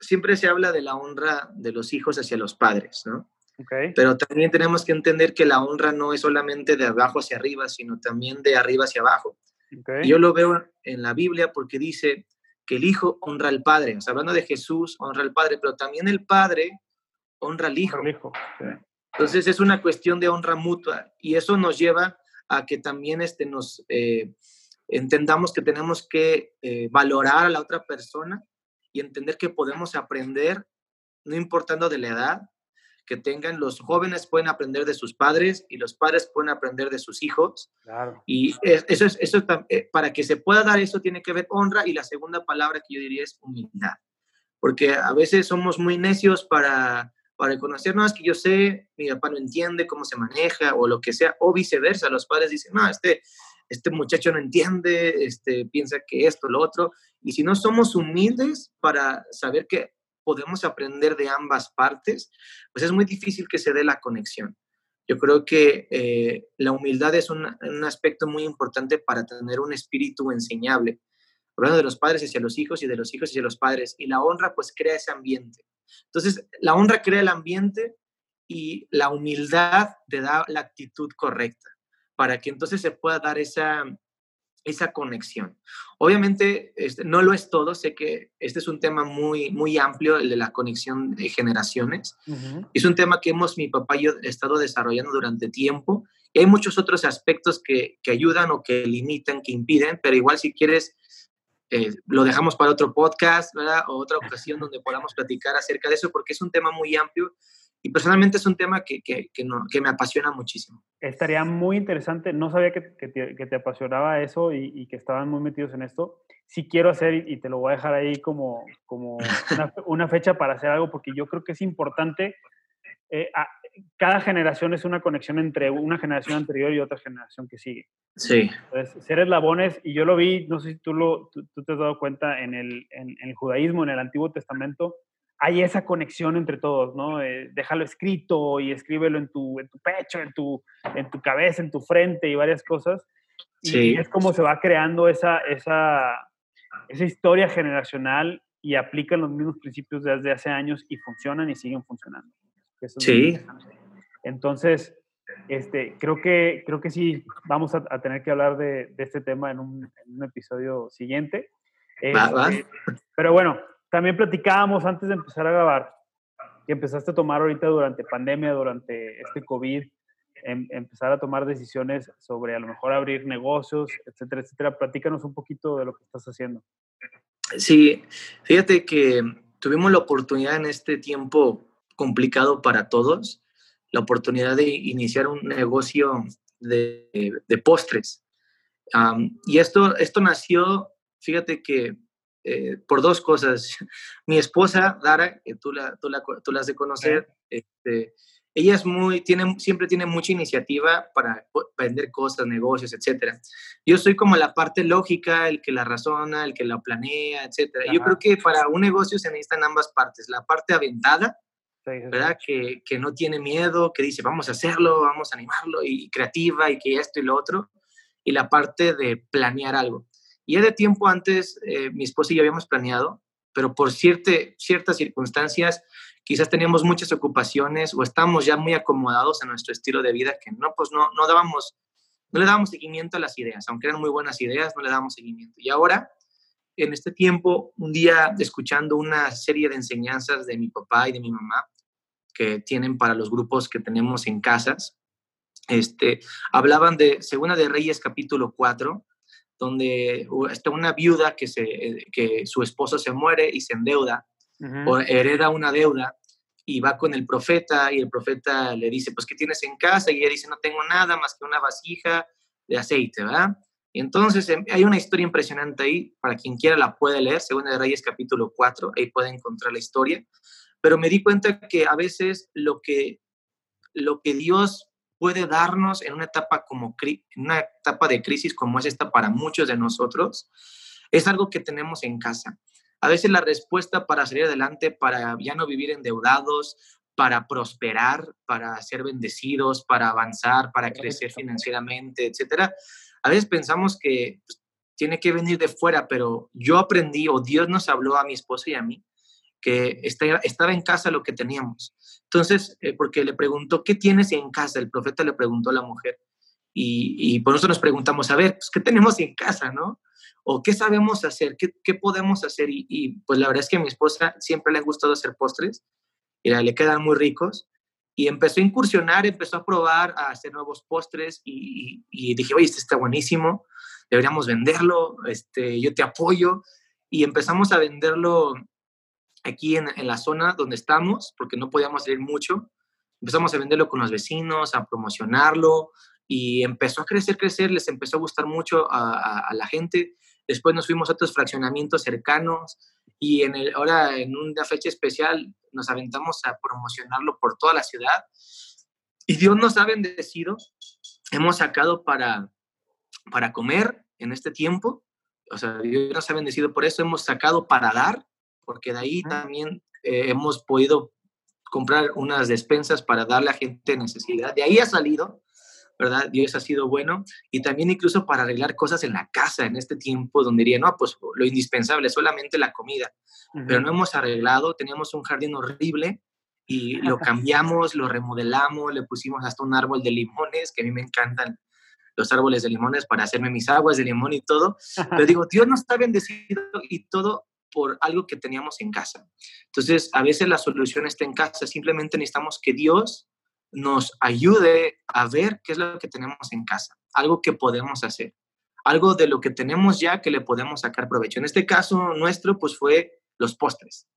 siempre se habla de la honra de los hijos hacia los padres, ¿no? Okay. Pero también tenemos que entender que la honra no es solamente de abajo hacia arriba, sino también de arriba hacia abajo. Okay. Yo lo veo en la Biblia porque dice, que el Hijo honra al Padre. O sea, hablando de Jesús, honra al Padre, pero también el Padre honra al Hijo. Entonces es una cuestión de honra mutua y eso nos lleva a que también este, nos eh, entendamos que tenemos que eh, valorar a la otra persona y entender que podemos aprender, no importando de la edad, que tengan, los jóvenes pueden aprender de sus padres y los padres pueden aprender de sus hijos. Y eso es, eso eh, para que se pueda dar eso tiene que ver honra y la segunda palabra que yo diría es humildad. Porque a veces somos muy necios para, para reconocer, no, es que yo sé, mi papá no entiende cómo se maneja o lo que sea, o viceversa, los padres dicen, no, este, este muchacho no entiende, este, piensa que esto, lo otro. Y si no somos humildes para saber que podemos aprender de ambas partes, pues es muy difícil que se dé la conexión. Yo creo que eh, la humildad es un, un, aspecto muy importante para tener un espíritu enseñable. Hablando de los padres hacia los hijos y de los hijos hacia los padres. Y la honra pues crea ese ambiente. Entonces, la honra crea el ambiente y la humildad te da la actitud correcta para que entonces se pueda dar esa, esa conexión. Obviamente este, no lo es todo, sé que este es un tema muy, muy amplio, el de la conexión de generaciones. Es un tema que hemos, mi papá y yo, estado desarrollando durante tiempo. Y hay muchos otros aspectos que, que ayudan o que limitan, que impiden, pero igual si quieres, eh, lo dejamos para otro podcast, ¿verdad? O otra ocasión donde podamos platicar acerca de eso, porque es un tema muy amplio y personalmente es un tema que, que, que, no, que, me apasiona muchísimo. Estaría muy interesante, no sabía que, te, te, apasionaba eso y, y, que estaban muy metidos en esto. Sí quiero hacer, y te lo voy a dejar ahí como, como una, una fecha para hacer algo, porque yo creo que es importante. Eh, a, cada generación es una conexión entre una generación anterior y otra generación que sigue. Sí. Entonces, ser eslabones, y yo lo vi, no sé si tú, lo, tú, tú te has dado cuenta en el, en, en el judaísmo, en el Antiguo Testamento, hay esa conexión entre todos, ¿no? Eh, déjalo escrito y escríbelo en tu, en tu pecho, en tu, en tu cabeza, en tu frente y varias cosas. Sí. Y es como se va creando esa, esa, esa historia generacional y aplican los mismos principios desde hace años y funcionan y siguen funcionando. sí. Entonces, este, creo, que, creo que sí vamos a, a tener que hablar de, de este tema en un, en un episodio siguiente. ¿Va, va? Este, pero bueno, también platicábamos antes de empezar a grabar que empezaste a tomar ahorita durante pandemia, durante este COVID, em, empezar a tomar decisiones sobre a lo mejor abrir negocios, etcétera, etcétera. Platícanos un poquito de lo que estás haciendo. Sí, fíjate que tuvimos la oportunidad en este tiempo complicado para todos, la oportunidad de iniciar un negocio de, postres. y esto, esto nació, fíjate que eh, por dos cosas. Mi esposa, Dara, que tú la, tú la, tú la has de conocer, este, ella es muy, tiene, siempre tiene mucha iniciativa para vender cosas, negocios, etcétera. Yo soy como la parte lógica, el que la razona, el que la planea, etcétera. Yo creo que para un negocio se necesitan ambas partes, la parte aventada, ¿verdad? Que, que, no tiene miedo, que dice, vamos a hacerlo, vamos a animarlo, y creativa, y que esto y lo otro, y la parte de planear algo. Ya de tiempo antes, eh, mi esposa y yo habíamos planeado, pero por ciertas circunstancias, quizás teníamos muchas ocupaciones o estábamos ya muy acomodados en nuestro estilo de vida que no, pues no, no dábamos, no le dábamos seguimiento a las ideas, aunque eran muy buenas ideas, no le dábamos seguimiento. Y ahora, en este tiempo, un día escuchando una serie de enseñanzas de mi papá y de mi mamá que tienen para los grupos que tenemos en casas, este, hablaban de Segunda de Reyes capítulo 4, donde está una viuda que, se, que su esposo se muere y se endeuda o hereda una deuda y va con el profeta y el profeta le dice, pues, ¿qué tienes en casa? Y ella dice, no tengo nada más que una vasija de aceite, ¿verdad? Y entonces em, hay una historia impresionante ahí, para quien quiera la puede leer, Segunda de Reyes capítulo 4, ahí puede encontrar la historia, pero me di cuenta que a veces lo que, lo que Dios puede darnos en una etapa como en una etapa de crisis como es esta para muchos de nosotros, es algo que tenemos en casa. A veces la respuesta para salir adelante, para ya no vivir endeudados, para prosperar, para ser bendecidos, para avanzar, para crecer financieramente, etcétera. A veces pensamos que pues, tiene que venir de fuera, pero yo aprendí o Dios nos habló a mi esposa y a mí que estaba en casa lo que teníamos. Entonces, eh, porque le preguntó, ¿qué tienes en casa? El profeta le preguntó a la mujer. Y, por eso nos preguntamos, a ver, pues, ¿qué tenemos en casa, no? ¿O qué sabemos hacer? ¿Qué, podemos hacer? Y, pues la verdad es que a mi esposa siempre le ha gustado hacer postres y le quedan muy ricos. Y empezó a incursionar, empezó a probar a hacer nuevos postres y, dije, oye, este está buenísimo, deberíamos venderlo, este, yo te apoyo. Y empezamos a venderlo aquí en, la zona donde estamos, porque no podíamos salir mucho. Empezamos a venderlo con los vecinos, a promocionarlo y empezó a crecer, crecer, les empezó a gustar mucho a, la gente. Después nos fuimos a otros fraccionamientos cercanos y en el, ahora en una fecha especial nos aventamos a promocionarlo por toda la ciudad. Y Dios nos ha bendecido. Hemos sacado para, para comer en este tiempo. O sea, Dios nos ha bendecido por eso. Hemos sacado para dar porque de ahí también eh, hemos podido comprar unas despensas para darle a gente necesidad. De ahí ha salido, ¿verdad? Dios ha sido bueno. Y también incluso para arreglar cosas en la casa en este tiempo donde diría, no, pues lo indispensable, solamente la comida. Pero no hemos arreglado, teníamos un jardín horrible y lo cambiamos, lo remodelamos, le pusimos hasta un árbol de limones, que a mí me encantan los árboles de limones para hacerme mis aguas de limón y todo. Pero digo, Dios nos está bendecido y todo por algo que teníamos en casa. Entonces, a veces la solución está en casa, simplemente necesitamos que Dios nos ayude a ver qué es lo que tenemos en casa, algo que podemos hacer, algo de lo que tenemos ya que le podemos sacar provecho. En este caso nuestro, pues fue los postres,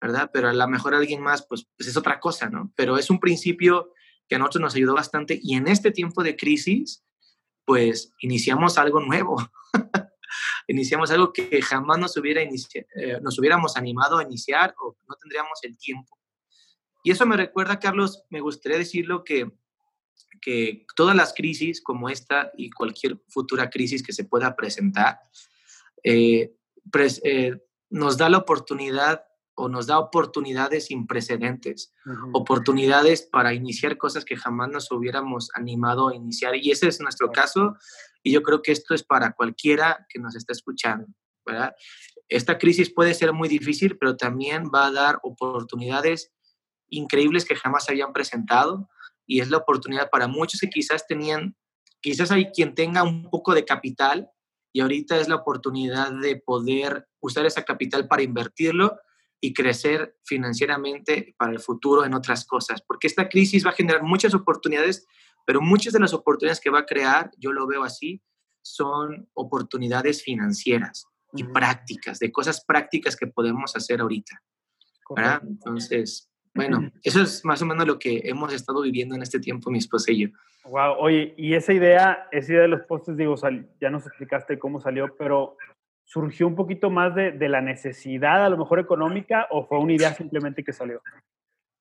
¿verdad? Pero a lo mejor alguien más, pues, pues es otra cosa, ¿no? Pero es un principio que a nosotros nos ayudó bastante y en este tiempo de crisis, pues iniciamos algo nuevo. iniciamos algo que jamás nos, hubiera eh, nos hubiéramos animado a iniciar o no tendríamos el tiempo. Y eso me recuerda, Carlos, me gustaría decirlo que, que todas las crisis como esta y cualquier futura crisis que se pueda presentar, eh, eh, nos da la oportunidad o nos da oportunidades sin precedentes, oportunidades para iniciar cosas que jamás nos hubiéramos animado a iniciar. Y ese es nuestro caso. Y yo creo que esto es para cualquiera que nos está escuchando. ¿verdad? Esta crisis puede ser muy difícil, pero también va a dar oportunidades increíbles que jamás se habían presentado. Y es la oportunidad para muchos que quizás tenían, quizás hay quien tenga un poco de capital y ahorita es la oportunidad de poder usar esa capital para invertirlo y crecer financieramente para el futuro en otras cosas, porque esta crisis va a generar muchas oportunidades pero muchas de las oportunidades que va a crear, yo lo veo así, son oportunidades financieras y prácticas, de cosas prácticas que podemos hacer ahorita. ¿verdad? Entonces, bueno, eso es más o menos lo que hemos estado viviendo en este tiempo, mi esposa y yo. Wow, oye, y esa idea, esa idea de los postes, digo, ya nos explicaste cómo salió, pero ¿surgió un poquito más de, de, la necesidad, a lo mejor económica, o fue una idea simplemente que salió?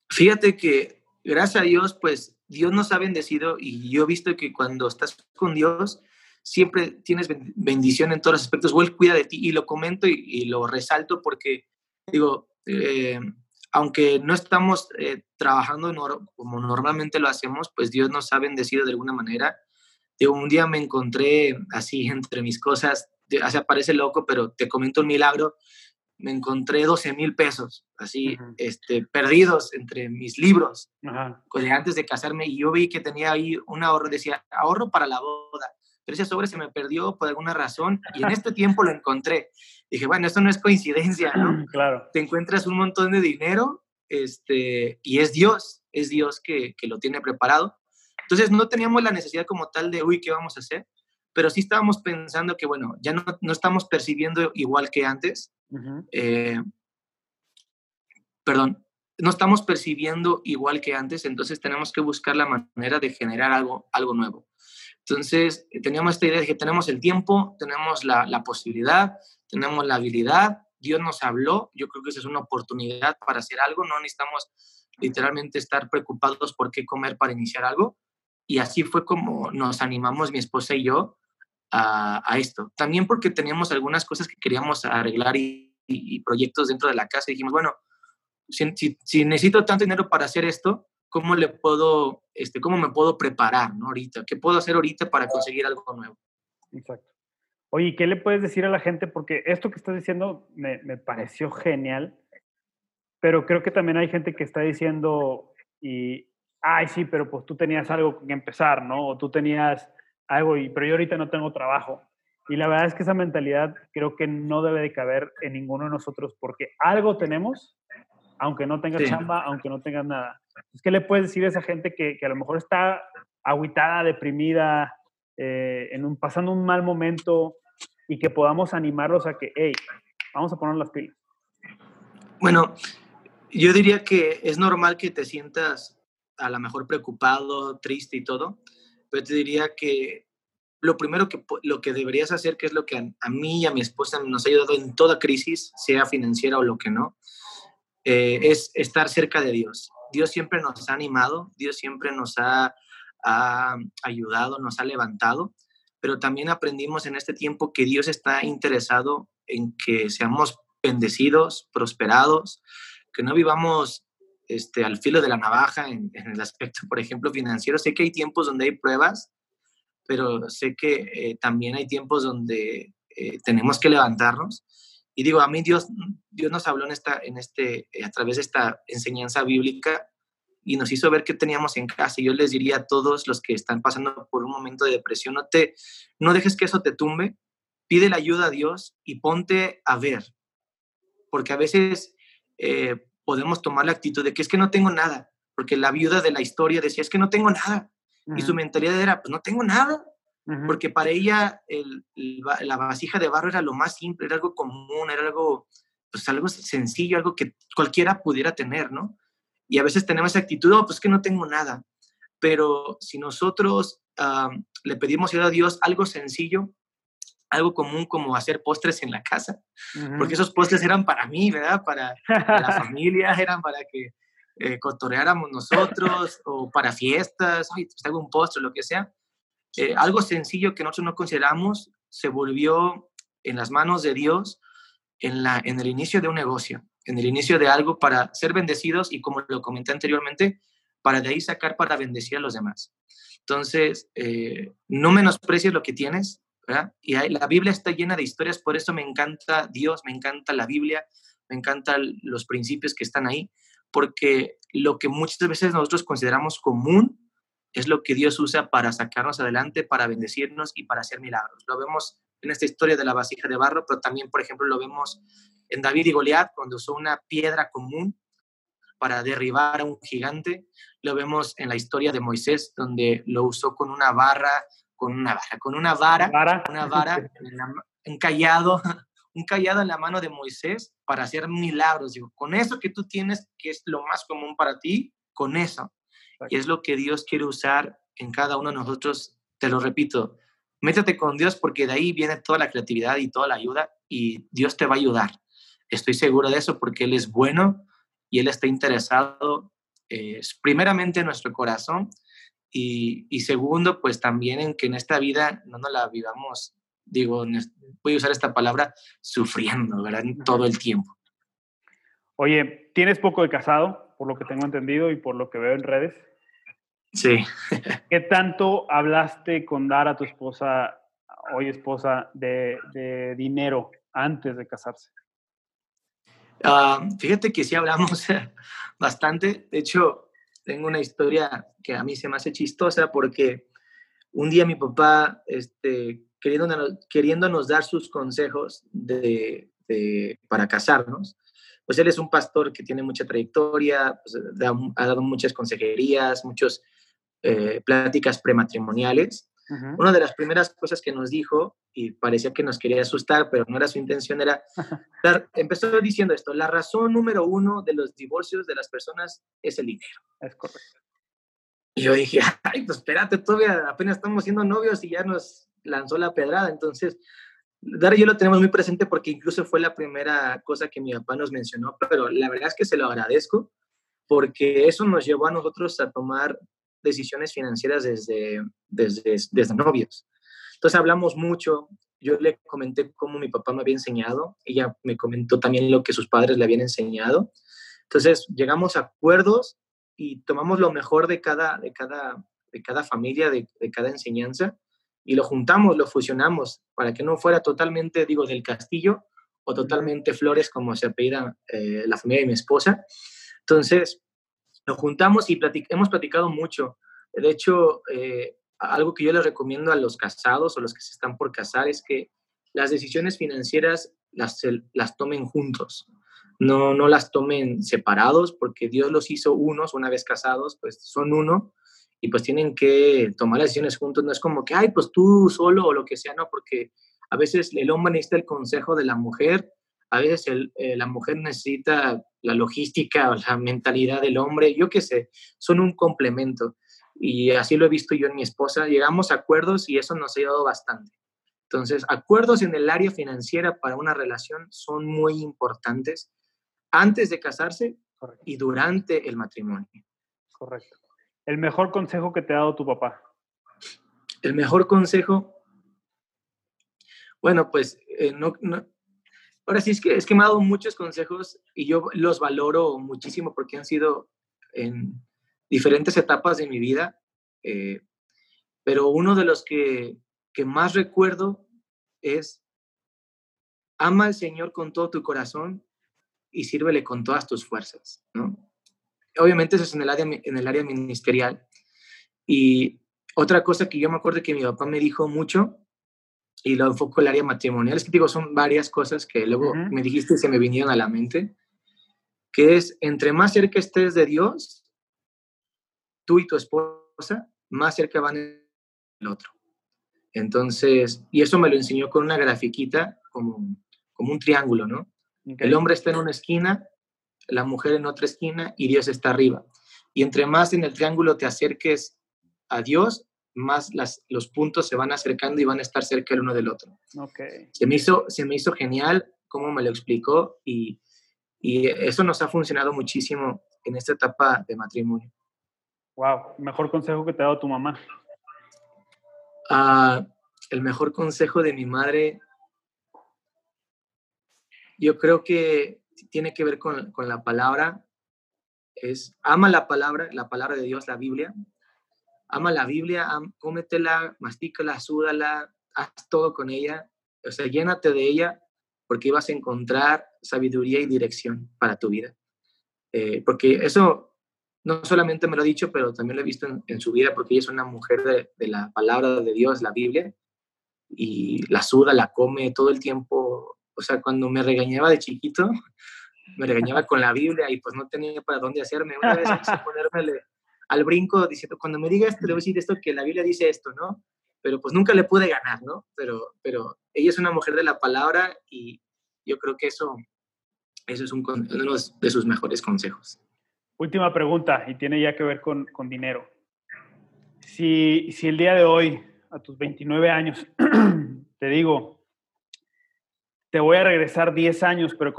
Fíjate que, gracias a Dios, pues Dios nos ha bendecido y yo he visto que cuando estás con Dios, siempre tienes bendición en todos los aspectos, o cuida de ti, y lo comento y, lo resalto porque, digo, eh, aunque no estamos eh, trabajando como normalmente lo hacemos, pues Dios nos ha bendecido de alguna manera. De un día me encontré así entre mis cosas, así parece loco, pero te comento un milagro, me encontré 12 mil pesos, así, este, perdidos entre mis libros, pues, antes de casarme, y yo vi que tenía ahí un ahorro, decía, ahorro para la boda, pero ese sobre se me perdió por alguna razón, y en este tiempo lo encontré. Dije, bueno, esto no es coincidencia, ¿no? Claro. Te encuentras un montón de dinero, este, y es Dios, es Dios que, que lo tiene preparado. Entonces no teníamos la necesidad como tal de, uy, ¿qué vamos a hacer? Pero sí estábamos pensando que, bueno, ya no, no estamos percibiendo igual que antes. Eh, perdón, no estamos percibiendo igual que antes, entonces tenemos que buscar la manera de generar algo, algo nuevo. Entonces, teníamos esta idea de que tenemos el tiempo, tenemos la, la posibilidad, tenemos la habilidad, Dios nos habló, yo creo que esa es una oportunidad para hacer algo, no necesitamos literalmente estar preocupados por qué comer para iniciar algo. Y así fue como nos animamos mi esposa y yo a, esto. También porque teníamos algunas cosas que queríamos arreglar y, proyectos dentro de la casa. Dijimos, bueno, si, necesito tanto dinero para hacer esto, ¿cómo le puedo, este, cómo me puedo preparar, ¿no? Ahorita, ¿qué puedo hacer ahorita para conseguir algo nuevo? Exacto. Oye, ¿qué le puedes decir a la gente? Porque esto que estás diciendo me, me pareció genial, pero creo que también hay gente que está diciendo, y, ay, sí, pero pues tú tenías algo que empezar, ¿no? O tú tenías algo, y, pero yo ahorita no tengo trabajo. Y la verdad es que esa mentalidad creo que no debe de caber en ninguno de nosotros porque algo tenemos, aunque no tengas chamba, aunque no tengas nada. ¿Qué le puedes decir a esa gente que, que a lo mejor está aguitada, deprimida, eh, en un, pasando un mal momento, y que podamos animarlos a que, hey, vamos a poner las pilas? Bueno, yo diría que es normal que te sientas a lo mejor preocupado, triste y todo, pero te diría que lo primero que, lo que deberías hacer, que es lo que a, mí y a mi esposa nos ha ayudado en toda crisis, sea financiera o lo que no, eh, es estar cerca de Dios. Dios siempre nos ha animado, Dios siempre nos ha, ha ayudado, nos ha levantado pero también aprendimos en este tiempo que Dios está interesado en que seamos bendecidos, prosperados, que no vivamos este, al filo de la navaja en, el aspecto, por ejemplo, financiero. Sé que hay tiempos donde hay pruebas, pero sé que eh, también hay tiempos donde eh, tenemos que levantarnos. Y digo, a mí Dios, Dios nos habló en esta, en este, a través de esta enseñanza bíblica y nos hizo ver qué teníamos en casa. Y yo les diría a todos los que están pasando por un momento de depresión, no, te, no dejes que eso te tumbe, pide la ayuda a Dios y ponte a ver. Porque a veces eh, podemos tomar la actitud de que es que no tengo nada, porque la viuda de la historia decía, es que no tengo nada. Y su mentalidad era, pues no tengo nada. Porque para ella el, la vasija de barro era lo más simple, era algo común, era algo, pues algo sencillo, algo que cualquiera pudiera tener, ¿no? Y a veces tenemos esa actitud, oh, pues que no tengo nada. Pero si nosotros le pedimos a Dios algo sencillo, algo común como hacer postres en la casa, porque esos postres eran para mí, ¿verdad? Para, la familia, eran para que eh, cotoreáramos nosotros o para fiestas, ay, pues hago un postre, lo que sea. Eh, algo sencillo que nosotros no consideramos se volvió en las manos de Dios en, la, en el inicio de un negocio en el inicio de algo para ser bendecidos y como lo comenté anteriormente, para de ahí sacar para bendecir a los demás. Entonces, eh, no menosprecies lo que tienes, Y la Biblia está llena de historias, por eso me encanta Dios, me encanta la Biblia, me encantan los principios que están ahí, porque lo que muchas veces nosotros consideramos común es lo que Dios usa para sacarnos adelante, para bendecirnos y para hacer milagros. Lo vemos en esta historia de la vasija de barro, pero también, por ejemplo, lo vemos en David y Goliat, cuando usó una piedra común para derribar a un gigante. Lo vemos en la historia de Moisés, donde lo usó con una barra, con una barra, con una vara, una vara, un callado, un callado en la mano de Moisés para hacer milagros. Digo, con eso que tú tienes, que es lo más común para ti, con eso. Y es lo que Dios quiere usar en cada uno de nosotros. Te lo repito, métete con Dios porque de ahí viene toda la creatividad y toda la ayuda y Dios te va a ayudar. Estoy seguro de eso porque Él es bueno y Él está interesado eh, primeramente en nuestro corazón y, y, segundo, pues también en que en esta vida no nos la vivamos, digo, voy a usar esta palabra, sufriendo, ¿verdad? Todo el tiempo. Oye, tienes poco de casado, por lo que tengo entendido y por lo que veo en redes. Sí. ¿Qué tanto hablaste con Dara, a tu esposa, hoy esposa, de, de dinero antes de casarse? Ah, fíjate que sí hablamos bastante. De hecho, tengo una historia que a mí se me hace chistosa porque un día mi papá, este, queriéndonos, queriéndonos dar sus consejos de, para casarnos, pues él es un pastor que tiene mucha trayectoria, pues, ha dado muchas consejerías, muchas eh, pláticas prematrimoniales. Una de las primeras cosas que nos dijo, y parecía que nos quería asustar, pero no era su intención, era, empezó diciendo esto, la razón número uno de los divorcios de las personas es el dinero. Es correcto. Y yo dije, ay, pues espérate, todavía apenas estamos siendo novios y ya nos lanzó la pedrada. Entonces, Dar y yo lo tenemos muy presente porque incluso fue la primera cosa que mi papá nos mencionó, pero la verdad es que se lo agradezco porque eso nos llevó a nosotros a tomar decisiones financieras desde, desde, desde novios. Entonces hablamos mucho, yo le comenté cómo mi papá me había enseñado, ella me comentó también lo que sus padres le habían enseñado. Entonces llegamos a acuerdos y tomamos lo mejor de cada, de cada, de cada familia, de, de cada enseñanza, y lo juntamos, lo fusionamos, para que no fuera totalmente, digo, del castillo o totalmente flores como se apellida eh, la familia de mi esposa. Entonces, nos juntamos y hemos platicado mucho. De hecho, eh, algo que yo les recomiendo a los casados o los que se están por casar es que las decisiones financieras las, las tomen juntos. No, no las tomen separados porque Dios los hizo unos, una vez casados, pues son uno y pues tienen que tomar las decisiones juntos. No es como que, ay, pues tú solo o lo que sea, no, porque a veces el hombre necesita el consejo de la mujer a veces eh, la mujer necesita la logística o la mentalidad del hombre, yo qué sé, son un complemento. Y así lo he visto yo en mi esposa. Llegamos a acuerdos y eso nos ha ayudado bastante. Entonces, acuerdos en el área financiera para una relación son muy importantes antes de casarse y durante el matrimonio. Correcto. ¿El mejor consejo que te ha dado tu papá? El mejor consejo, bueno, pues eh, no, Ahora sí, es que, es que me ha dado muchos consejos y yo los valoro muchísimo porque han sido en diferentes etapas de mi vida, eh, pero uno de los que, que más recuerdo es, ama al Señor con todo tu corazón y sírvele con todas tus fuerzas, ¿no? Obviamente eso es en el área, en el área ministerial. Y otra cosa que yo me acuerdo que mi papá me dijo mucho y lo enfoco en el área matrimonial. Es que digo, son varias cosas que luego me dijiste y se me vinieron a la mente, que es, entre más cerca estés de Dios, tú y tu esposa, más cerca van el otro. Entonces, y eso me lo enseñó con una grafiquita como, como un triángulo, ¿no? El hombre está en una esquina, la mujer en otra esquina y Dios está arriba. Y entre más en el triángulo te acerques a Dios, más las, los puntos se van acercando y van a estar cerca el uno del otro. Okay. Se, me hizo, se me hizo genial cómo me lo explicó y, y eso nos ha funcionado muchísimo en esta etapa de matrimonio. Wow, mejor consejo que te ha dado tu mamá. Uh, el mejor consejo de mi madre, yo creo que tiene que ver con, con la palabra, es ama la palabra, la palabra de Dios, la Biblia, ama la Biblia, cómetela, mastícala, súdala, haz todo con ella, o sea, llénate de ella porque vas a encontrar sabiduría y dirección para tu vida. Eh, porque eso no solamente me lo ha dicho, pero también lo he visto en, su vida porque ella es una mujer de, de, la palabra de Dios, la Biblia, y la suda, la come todo el tiempo. O sea, cuando me regañaba de chiquito, me regañaba con la Biblia y pues no tenía para dónde hacerme. Una vez quise ponerme al brinco diciendo, cuando me digas, te le voy a decir esto, que la Biblia dice esto, ¿no? Pero pues nunca le pude ganar, ¿no? Pero, pero ella es una mujer de la palabra y yo creo que eso, eso es un, uno de sus mejores consejos. Última pregunta, y tiene ya que ver con, con dinero. Si, si el día de hoy, a tus 29 años, te digo, te voy a regresar 10 años, pero,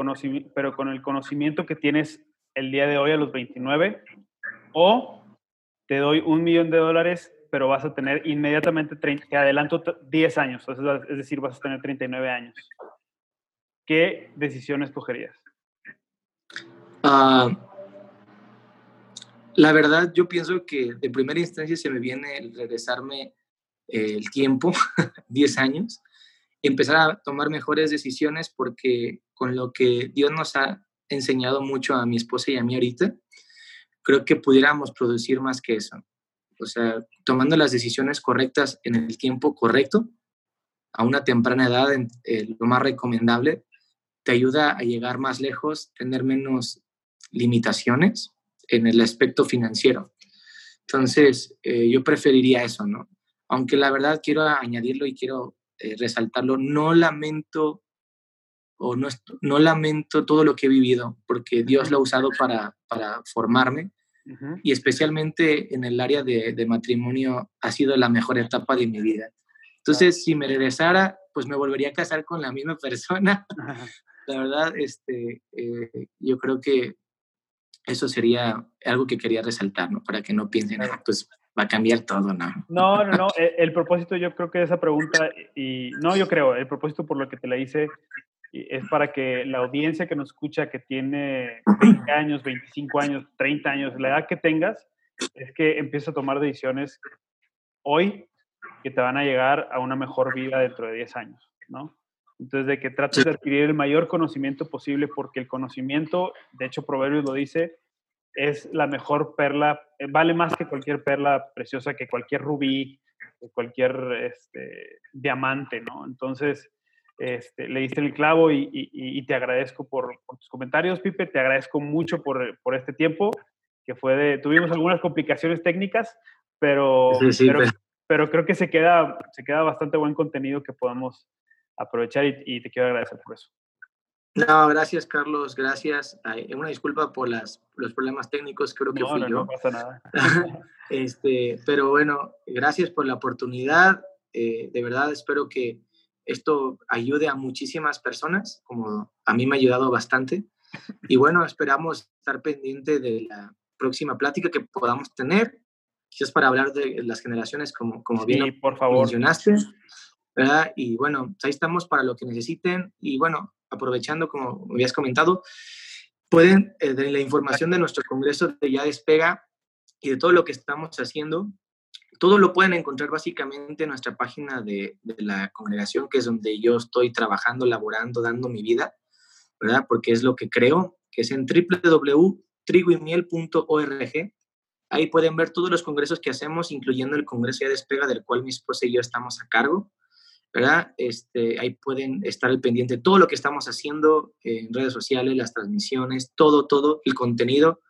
pero con el conocimiento que tienes el día de hoy a los 29, o te doy un millón de dólares, pero vas a tener inmediatamente, 30, te adelanto 10 años, es decir, vas a tener 39 años. ¿Qué decisión escogerías? Uh, la verdad, yo pienso que de primera instancia se me viene el regresarme eh, el tiempo, 10 años, empezar a tomar mejores decisiones porque con lo que Dios nos ha enseñado mucho a mi esposa y a mí ahorita, creo que pudiéramos producir más que eso. O sea, tomando las decisiones correctas en el tiempo correcto, a una temprana edad, eh, lo más recomendable, te ayuda a llegar más lejos, tener menos limitaciones en el aspecto financiero. Entonces, eh, yo preferiría eso, ¿no? Aunque la verdad quiero añadirlo y quiero eh, resaltarlo, no lamento o no, no lamento todo lo que he vivido, porque Dios lo ha usado para, para formarme y especialmente en el área de, de, matrimonio ha sido la mejor etapa de mi vida. Entonces, si me regresara, pues me volvería a casar con la misma persona. la verdad, este, eh, yo creo que eso sería algo que quería resaltar, ¿no? Para que no piensen, ah, pues va a cambiar todo, ¿no? No, no, no. E, el, propósito, yo creo que esa pregunta, y no, yo creo, el propósito por lo que te la hice es para que la audiencia que nos escucha, que tiene 20 años, 25 años, 30 años, la edad que tengas, es que empieces a tomar decisiones hoy que te van a llegar a una mejor vida dentro de 10 años, ¿no? Entonces, de que trates de adquirir el mayor conocimiento posible, porque el conocimiento, de hecho, Proverbios lo dice, es la mejor perla, eh, vale más que cualquier perla preciosa, que cualquier rubí, que cualquier este, diamante, ¿no? Entonces, este, le diste el clavo y, te agradezco por, tus comentarios, Pipe, te agradezco mucho por, por, este tiempo, que fue de, tuvimos algunas complicaciones técnicas, pero, pero, pero, creo que se queda, se queda bastante buen contenido que podamos aprovechar y, te quiero agradecer por eso. No, gracias Carlos, gracias. una disculpa por las, los problemas técnicos, creo que fui yo. No pasa nada. este, pero bueno, gracias por la oportunidad. Eh, de verdad espero que esto ayude a muchísimas personas, como a mí me ha ayudado bastante. Y bueno, esperamos estar pendiente de la próxima plática que podamos tener, quizás para hablar de las generaciones como, como bien por favor. mencionaste. ¿verdad? Y bueno, pues ahí estamos para lo que necesiten. Y bueno, aprovechando, como habías comentado, pueden, eh, de la información de nuestro Congreso de Ya Despega y de todo lo que estamos haciendo, todo lo pueden encontrar básicamente en nuestra página de, de la congregación, que es donde yo estoy trabajando, laborando, dando mi vida, ¿verdad? Porque es lo que creo, que es en www.trigoymiel.org. Ahí pueden ver todos los congresos que hacemos, incluyendo el Congreso Ya Despega, del cual mi esposa y yo estamos a cargo. ¿verdad? Este, ahí pueden estar al pendiente de todo lo que estamos haciendo en redes sociales, las transmisiones, todo, todo el contenido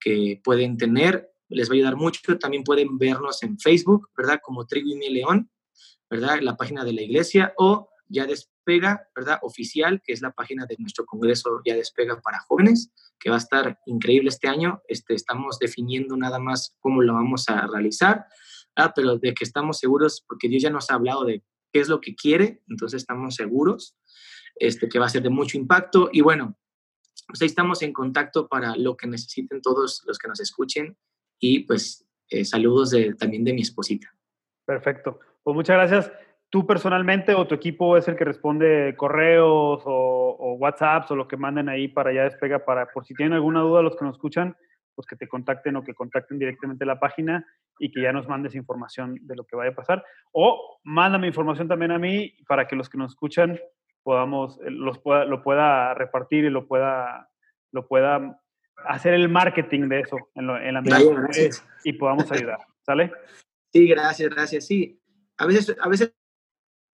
que pueden tener. Les va a ayudar mucho. También pueden vernos en Facebook, ¿verdad? Como Trigo y León, ¿verdad? La página de la iglesia o Ya Despega, ¿verdad? Oficial, que es la página de nuestro Congreso Ya Despega para jóvenes, que va a estar increíble este año. Este, estamos definiendo nada más cómo lo vamos a realizar, ah, pero de que estamos seguros, porque Dios ya nos ha hablado de qué es lo que quiere, entonces estamos seguros este, que va a ser de mucho impacto y bueno, pues ahí estamos en contacto para lo que necesiten todos los que nos escuchen y pues eh, saludos de, también de mi esposita. Perfecto, pues muchas gracias. ¿Tú personalmente o tu equipo es el que responde correos o, o WhatsApps o lo que manden ahí para ya despega para por si tienen alguna duda los que nos escuchan, pues que te contacten o que contacten directamente la página y que ya nos mandes información de lo que vaya a pasar. O mándame información también a mí para que los que nos escuchan podamos, eh, los pueda, lo pueda repartir y lo pueda, lo pueda hacer el marketing de eso en, la medida y podamos ayudar. ¿Sale? Sí, gracias, gracias. Sí, a veces, a veces,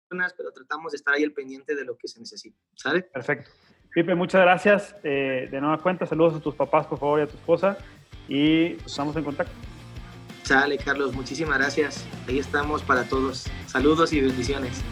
pero tratamos de estar ahí al pendiente de lo que se necesita. ¿Sale? Perfecto. Pipe, muchas gracias. Eh, de nueva cuenta, saludos a tus papás, por favor, y a tu esposa. Y estamos en contacto. Sale, Carlos, muchísimas gracias. Ahí estamos para todos. Saludos y bendiciones.